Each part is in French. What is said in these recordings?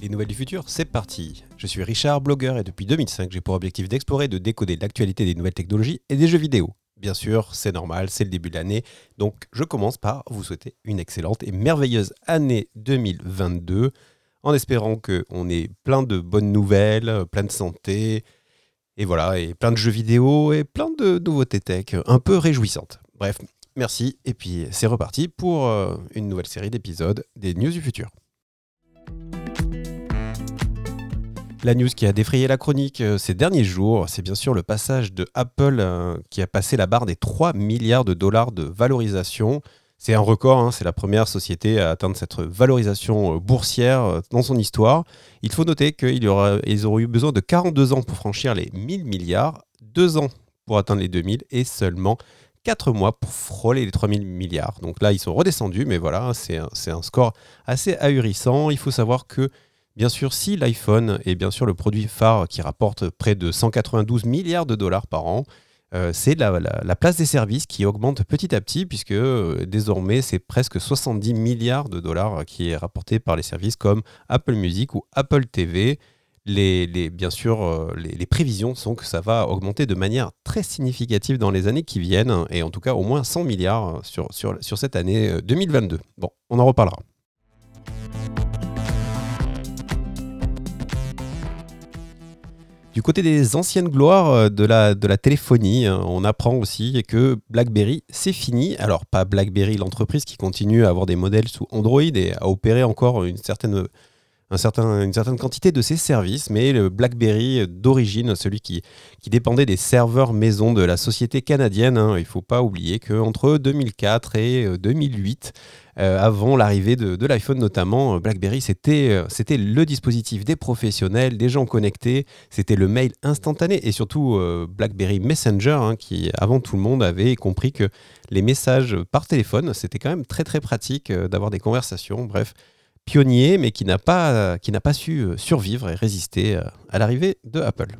Les nouvelles du futur, c'est parti. Je suis Richard, blogueur, et depuis 2005, j'ai pour objectif d'explorer et de décoder l'actualité des nouvelles technologies et des jeux vidéo. Bien sûr, c'est normal, c'est le début de l'année, donc je commence par vous souhaiter une excellente et merveilleuse année 2022, en espérant qu'on ait plein de bonnes nouvelles, plein de santé, et voilà, et plein de jeux vidéo et plein de nouveautés tech un peu réjouissantes. Bref, merci, et puis c'est reparti pour euh, une nouvelle série d'épisodes des News du futur. La news qui a défrayé la chronique euh, ces derniers jours, c'est bien sûr le passage de Apple euh, qui a passé la barre des 3 milliards de dollars de valorisation. C'est un record, hein, c'est la première société à atteindre cette valorisation euh, boursière dans son histoire. Il faut noter qu'ils auraient eu besoin de 42 ans pour franchir les 1000 milliards, 2 ans pour atteindre les 2000 et seulement 4 mois pour frôler les 3000 milliards. Donc là, ils sont redescendus, mais voilà, c'est un, score assez ahurissant. Il faut savoir que Bien sûr, si l'iPhone est bien sûr le produit phare qui rapporte près de 192 milliards de dollars par an, euh, c'est la, place des services qui augmente petit à petit, puisque euh, désormais c'est presque 70 milliards de dollars qui est rapporté par les services comme Apple Music ou Apple TV. Les, bien sûr, euh, les, prévisions sont que ça va augmenter de manière très significative dans les années qui viennent, et en tout cas au moins 100 milliards sur, sur, sur cette année 2022. Bon, on en reparlera. Du côté des anciennes gloires euh, de la, téléphonie, hein, on apprend aussi que BlackBerry, c'est fini. Alors, pas BlackBerry, l'entreprise qui continue à avoir des modèles sous Android et à opérer encore une certaine, certain, une certaine quantité de ses services, mais le BlackBerry d'origine, celui qui, dépendait des serveurs maison de la société canadienne, hein, il ne faut pas oublier qu'entre 2004 et 2008, euh, euh, avant l'arrivée de, l'iPhone notamment, euh, BlackBerry, c'était, c'était le dispositif des professionnels, des gens connectés, c'était le mail instantané et surtout BlackBerry Messenger, hein, qui avant tout le monde avait compris que les messages par téléphone, c'était quand même très très pratique d'avoir des conversations, bref, pionnier, mais qui n'a pas, qui n'a pas su survivre et résister à l'arrivée de Apple.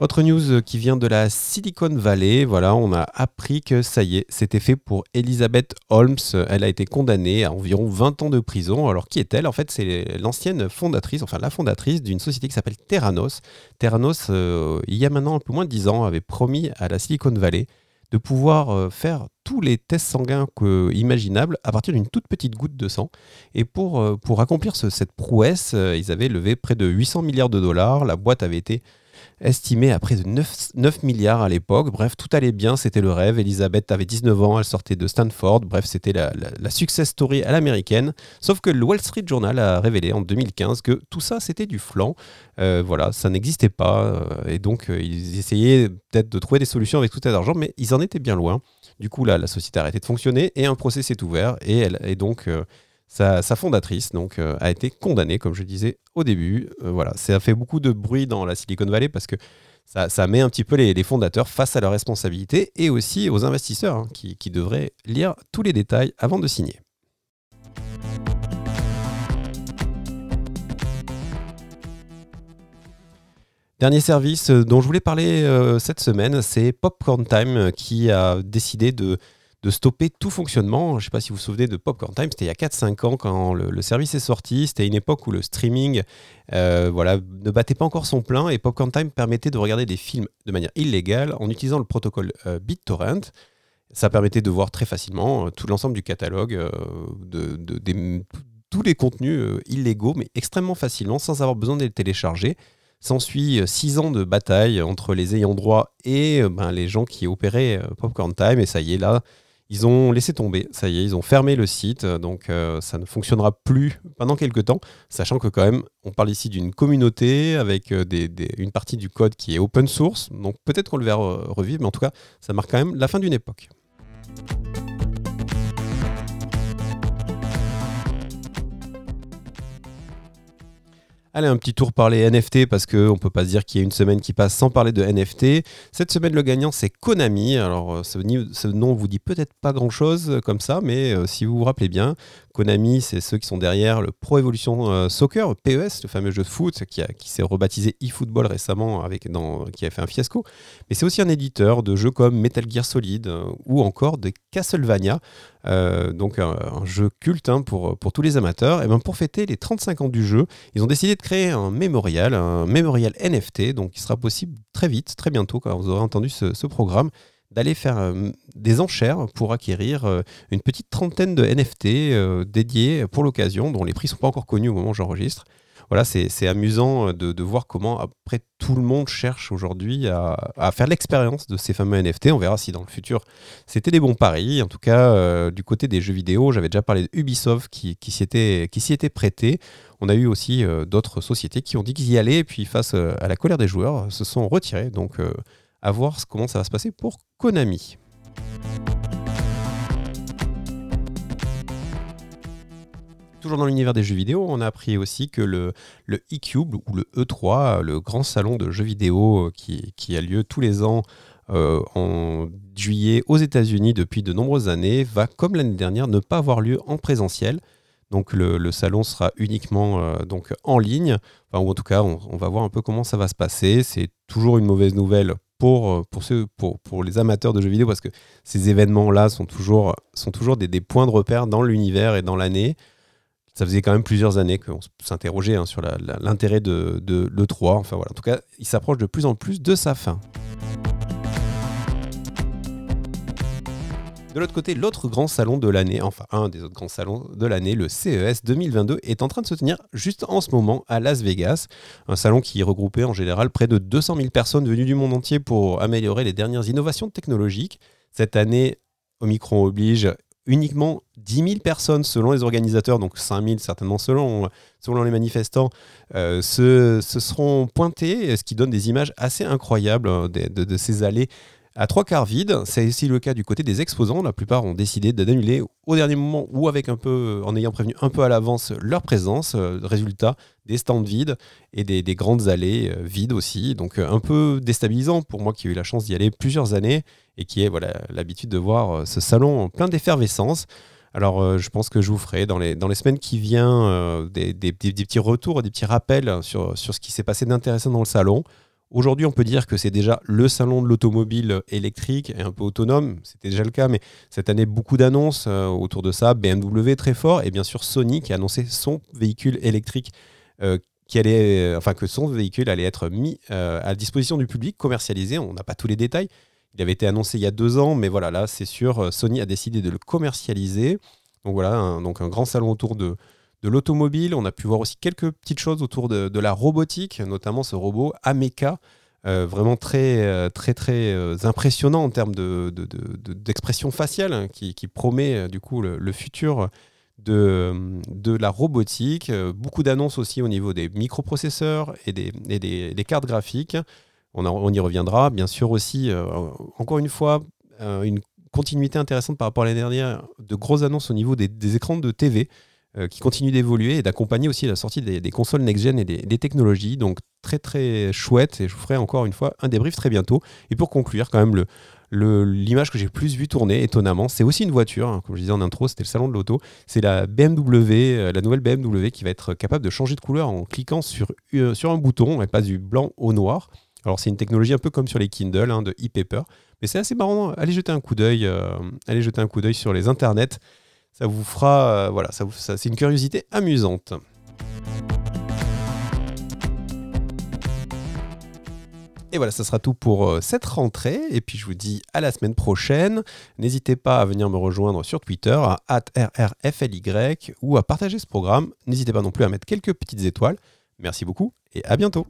Autre news qui vient de la Silicon Valley, voilà, on a appris que ça y est, c'était fait pour Elizabeth Holmes. Elle a été condamnée à environ 20 ans de prison. Alors qui est-elle? En fait, c'est l'ancienne fondatrice, enfin la fondatrice d'une société qui s'appelle Terranos. Terranos, euh, il y a maintenant un peu moins de 10 ans, avait promis à la Silicon Valley de pouvoir euh, faire tous les tests sanguins imaginables à partir d'une toute petite goutte de sang. Et pour, euh, pour accomplir cette prouesse, ils avaient levé près de 800 milliards de dollars. La boîte avait été estimé à près de 9, milliards à l'époque. Bref, tout allait bien, c'était le rêve. Elisabeth avait 19 ans, elle sortait de Stanford. Bref, c'était la, success story à l'américaine. Sauf que le Wall Street Journal a révélé en 2015 que tout ça, c'était du flanc. Euh, voilà, ça n'existait pas. Euh, et donc, euh, ils essayaient peut-être de trouver des solutions avec tout cet argent, mais ils en étaient bien loin. Du coup, là, la société a arrêté de fonctionner et un procès s'est ouvert. Et, elle, et donc, sa, fondatrice euh, a été condamnée, comme je disais au début. Euh, voilà, ça a fait beaucoup de bruit dans la Silicon Valley parce que ça, met un petit peu les, fondateurs face à leurs responsabilités et aussi aux investisseurs hein, qui, qui devraient lire tous les détails avant de signer. Dernier service euh, dont je voulais parler cette semaine, c'est Popcorn Time qui a décidé de de stopper tout fonctionnement. Je ne sais pas si vous vous souvenez de Popcorn Time, c'était il y a 4-5 ans quand le, service est sorti. C'était une époque où le streaming euh, voilà, ne battait pas encore son plein et Popcorn Time permettait de regarder des films de manière illégale en utilisant le protocole euh, BitTorrent. Ça permettait de voir très facilement euh, tout l'ensemble du catalogue, de, tous les contenus illégaux, mais extrêmement facilement, sans avoir besoin de les télécharger. S'ensuit six ans de bataille entre les ayants droit et ben, les gens qui opéraient Popcorn Time. Et ça y est, là, ils ont laissé tomber, ça y est, ils ont fermé le site, donc euh, ça ne fonctionnera plus pendant quelques temps, sachant que quand même, on parle ici d'une communauté avec euh, une partie du code qui est open source, donc peut-être qu'on le verra revivre, mais en tout cas, ça marque quand même la fin d'une époque. Allez, un petit tour par les NFT parce qu'on ne peut pas se dire qu'il y a une semaine qui passe sans parler de NFT. Cette semaine, le gagnant, c'est Konami. Alors, euh, ce, nom vous dit peut-être pas grand-chose comme ça, mais euh, si vous vous rappelez bien, Konami, c'est ceux qui sont derrière le Pro Evolution Soccer, PES, le fameux jeu de foot qui, s'est rebaptisé eFootball récemment, avec, qui a fait un fiasco. Mais c'est aussi un éditeur de jeux comme Metal Gear Solid ou encore de Castlevania, donc un, jeu culte hein, pour, pour tous les amateurs. Et ben pour fêter les 35 ans du jeu, ils ont décidé de créer un mémorial, un mémorial NFT, donc qui sera possible très vite, très bientôt, quand vous aurez entendu ce, programme, d'aller faire euh, des enchères pour acquérir euh, une petite trentaine de NFT euh, dédiés pour l'occasion, dont les prix ne sont pas encore connus au moment où j'enregistre voilà, c'est amusant de, voir comment après tout le monde cherche aujourd'hui à, faire l'expérience de ces fameux NFT. On verra si dans le futur c'était des bons paris. En tout cas, du côté des jeux vidéo, j'avais déjà parlé d'Ubisoft qui, qui s'y était, prêté. On a eu aussi d'autres sociétés qui ont dit qu'ils y allaient, et puis face à la colère des joueurs, se sont retirés. Donc, à voir comment ça va se passer pour Konami. Toujours dans l'univers des jeux vidéo, on a appris aussi que le, e-Cube ou le E3, le grand salon de jeux vidéo euh, qui, a lieu tous les ans euh, en juillet aux États-Unis depuis de nombreuses années, va, comme l'année dernière, ne pas avoir lieu en présentiel. Donc le, salon sera uniquement euh, donc en ligne, enfin, ou en tout cas on, va voir un peu comment ça va se passer. C'est toujours une mauvaise nouvelle pour, pour, ceux, pour, pour les amateurs de jeux vidéo parce que ces événements-là sont toujours, sont toujours des, points de repère dans l'univers et dans l'année. Ça faisait quand même plusieurs années qu'on s'interrogeait hein, sur l'intérêt de, de l'E3. Enfin voilà, en tout cas, il s'approche de plus en plus de sa fin. De l'autre côté, l'autre grand salon de l'année, enfin un des autres grands salons de l'année, le CES 2022, est en train de se tenir juste en ce moment à Las Vegas. Un salon qui regroupait en général près de 200 000 personnes venues du monde entier pour améliorer les dernières innovations technologiques. Cette année, Omicron oblige, uniquement 10 000 personnes selon les organisateurs, donc 5 000 certainement selon, les manifestants, euh, se, seront pointés, ce qui donne des images assez incroyables euh, de, ces allées à trois quarts vides. C'est aussi le cas du côté des exposants. La plupart ont décidé d'annuler au dernier moment ou en ayant prévenu un peu à l'avance leur présence. Euh, résultat, des stands vides et des, des grandes allées vides aussi. Donc un peu déstabilisant pour moi qui ai eu la chance d'y aller plusieurs années et qui est voilà l'habitude de voir ce salon plein d'effervescence. Alors, euh, je pense que je vous ferai dans les, semaines qui viennent euh, des, petits retours, des petits rappels sur ce qui s'est passé d'intéressant dans le salon. Aujourd'hui, on peut dire que c'est déjà le salon de l'automobile électrique et un peu autonome. C'était déjà le cas, mais cette année, beaucoup d'annonces euh, autour de ça. BMW très fort et bien sûr Sony qui a annoncé son véhicule électrique. qui allait, enfin que son véhicule allait être mis à disposition du public, commercialisé. On n'a pas tous les détails, il avait été annoncé il y a deux ans, mais voilà, là, c'est sûr, euh, Sony a décidé de le commercialiser. Donc voilà, donc un grand salon autour de, de l'automobile. On a pu voir aussi quelques petites choses autour de, la robotique, notamment ce robot Ameca, euh, vraiment très, euh, très, très impressionnant en termes d'expression de, faciale, hein, qui, promet du coup le, futur de, la robotique. beaucoup d'annonces aussi au niveau des microprocesseurs et des, des cartes graphiques. On, y reviendra. Bien sûr aussi, euh, encore une fois, euh, une continuité intéressante par rapport à l'année dernière, de grosses annonces au niveau des, écrans de TV euh, qui continuent d'évoluer et d'accompagner aussi la sortie des, consoles next-gen et des, technologies. Donc très très chouette et je vous ferai encore une fois un débrief très bientôt. Et pour conclure, quand même, l'image que j'ai plus vu tourner, étonnamment, c'est aussi une voiture. Hein. comme je disais en intro, c'était le salon de l'auto. C'est la BMW, la nouvelle BMW qui va être capable de changer de couleur en cliquant sur, sur un bouton. Elle passe du blanc au noir. Alors c'est une technologie un peu comme sur les Kindle hein, de e-paper, mais c'est assez marrant. Allez jeter un coup d'œil, euh, allez jeter un coup d'œil sur les internets. Ça vous fera, euh, voilà, ça, ça c'est une curiosité amusante. Et voilà, ça sera tout pour euh, cette rentrée. Et puis je vous dis à la semaine prochaine. N'hésitez pas à venir me rejoindre sur Twitter à @rrfly ou à partager ce programme. N'hésitez pas non plus à mettre quelques petites étoiles. Merci beaucoup et à bientôt.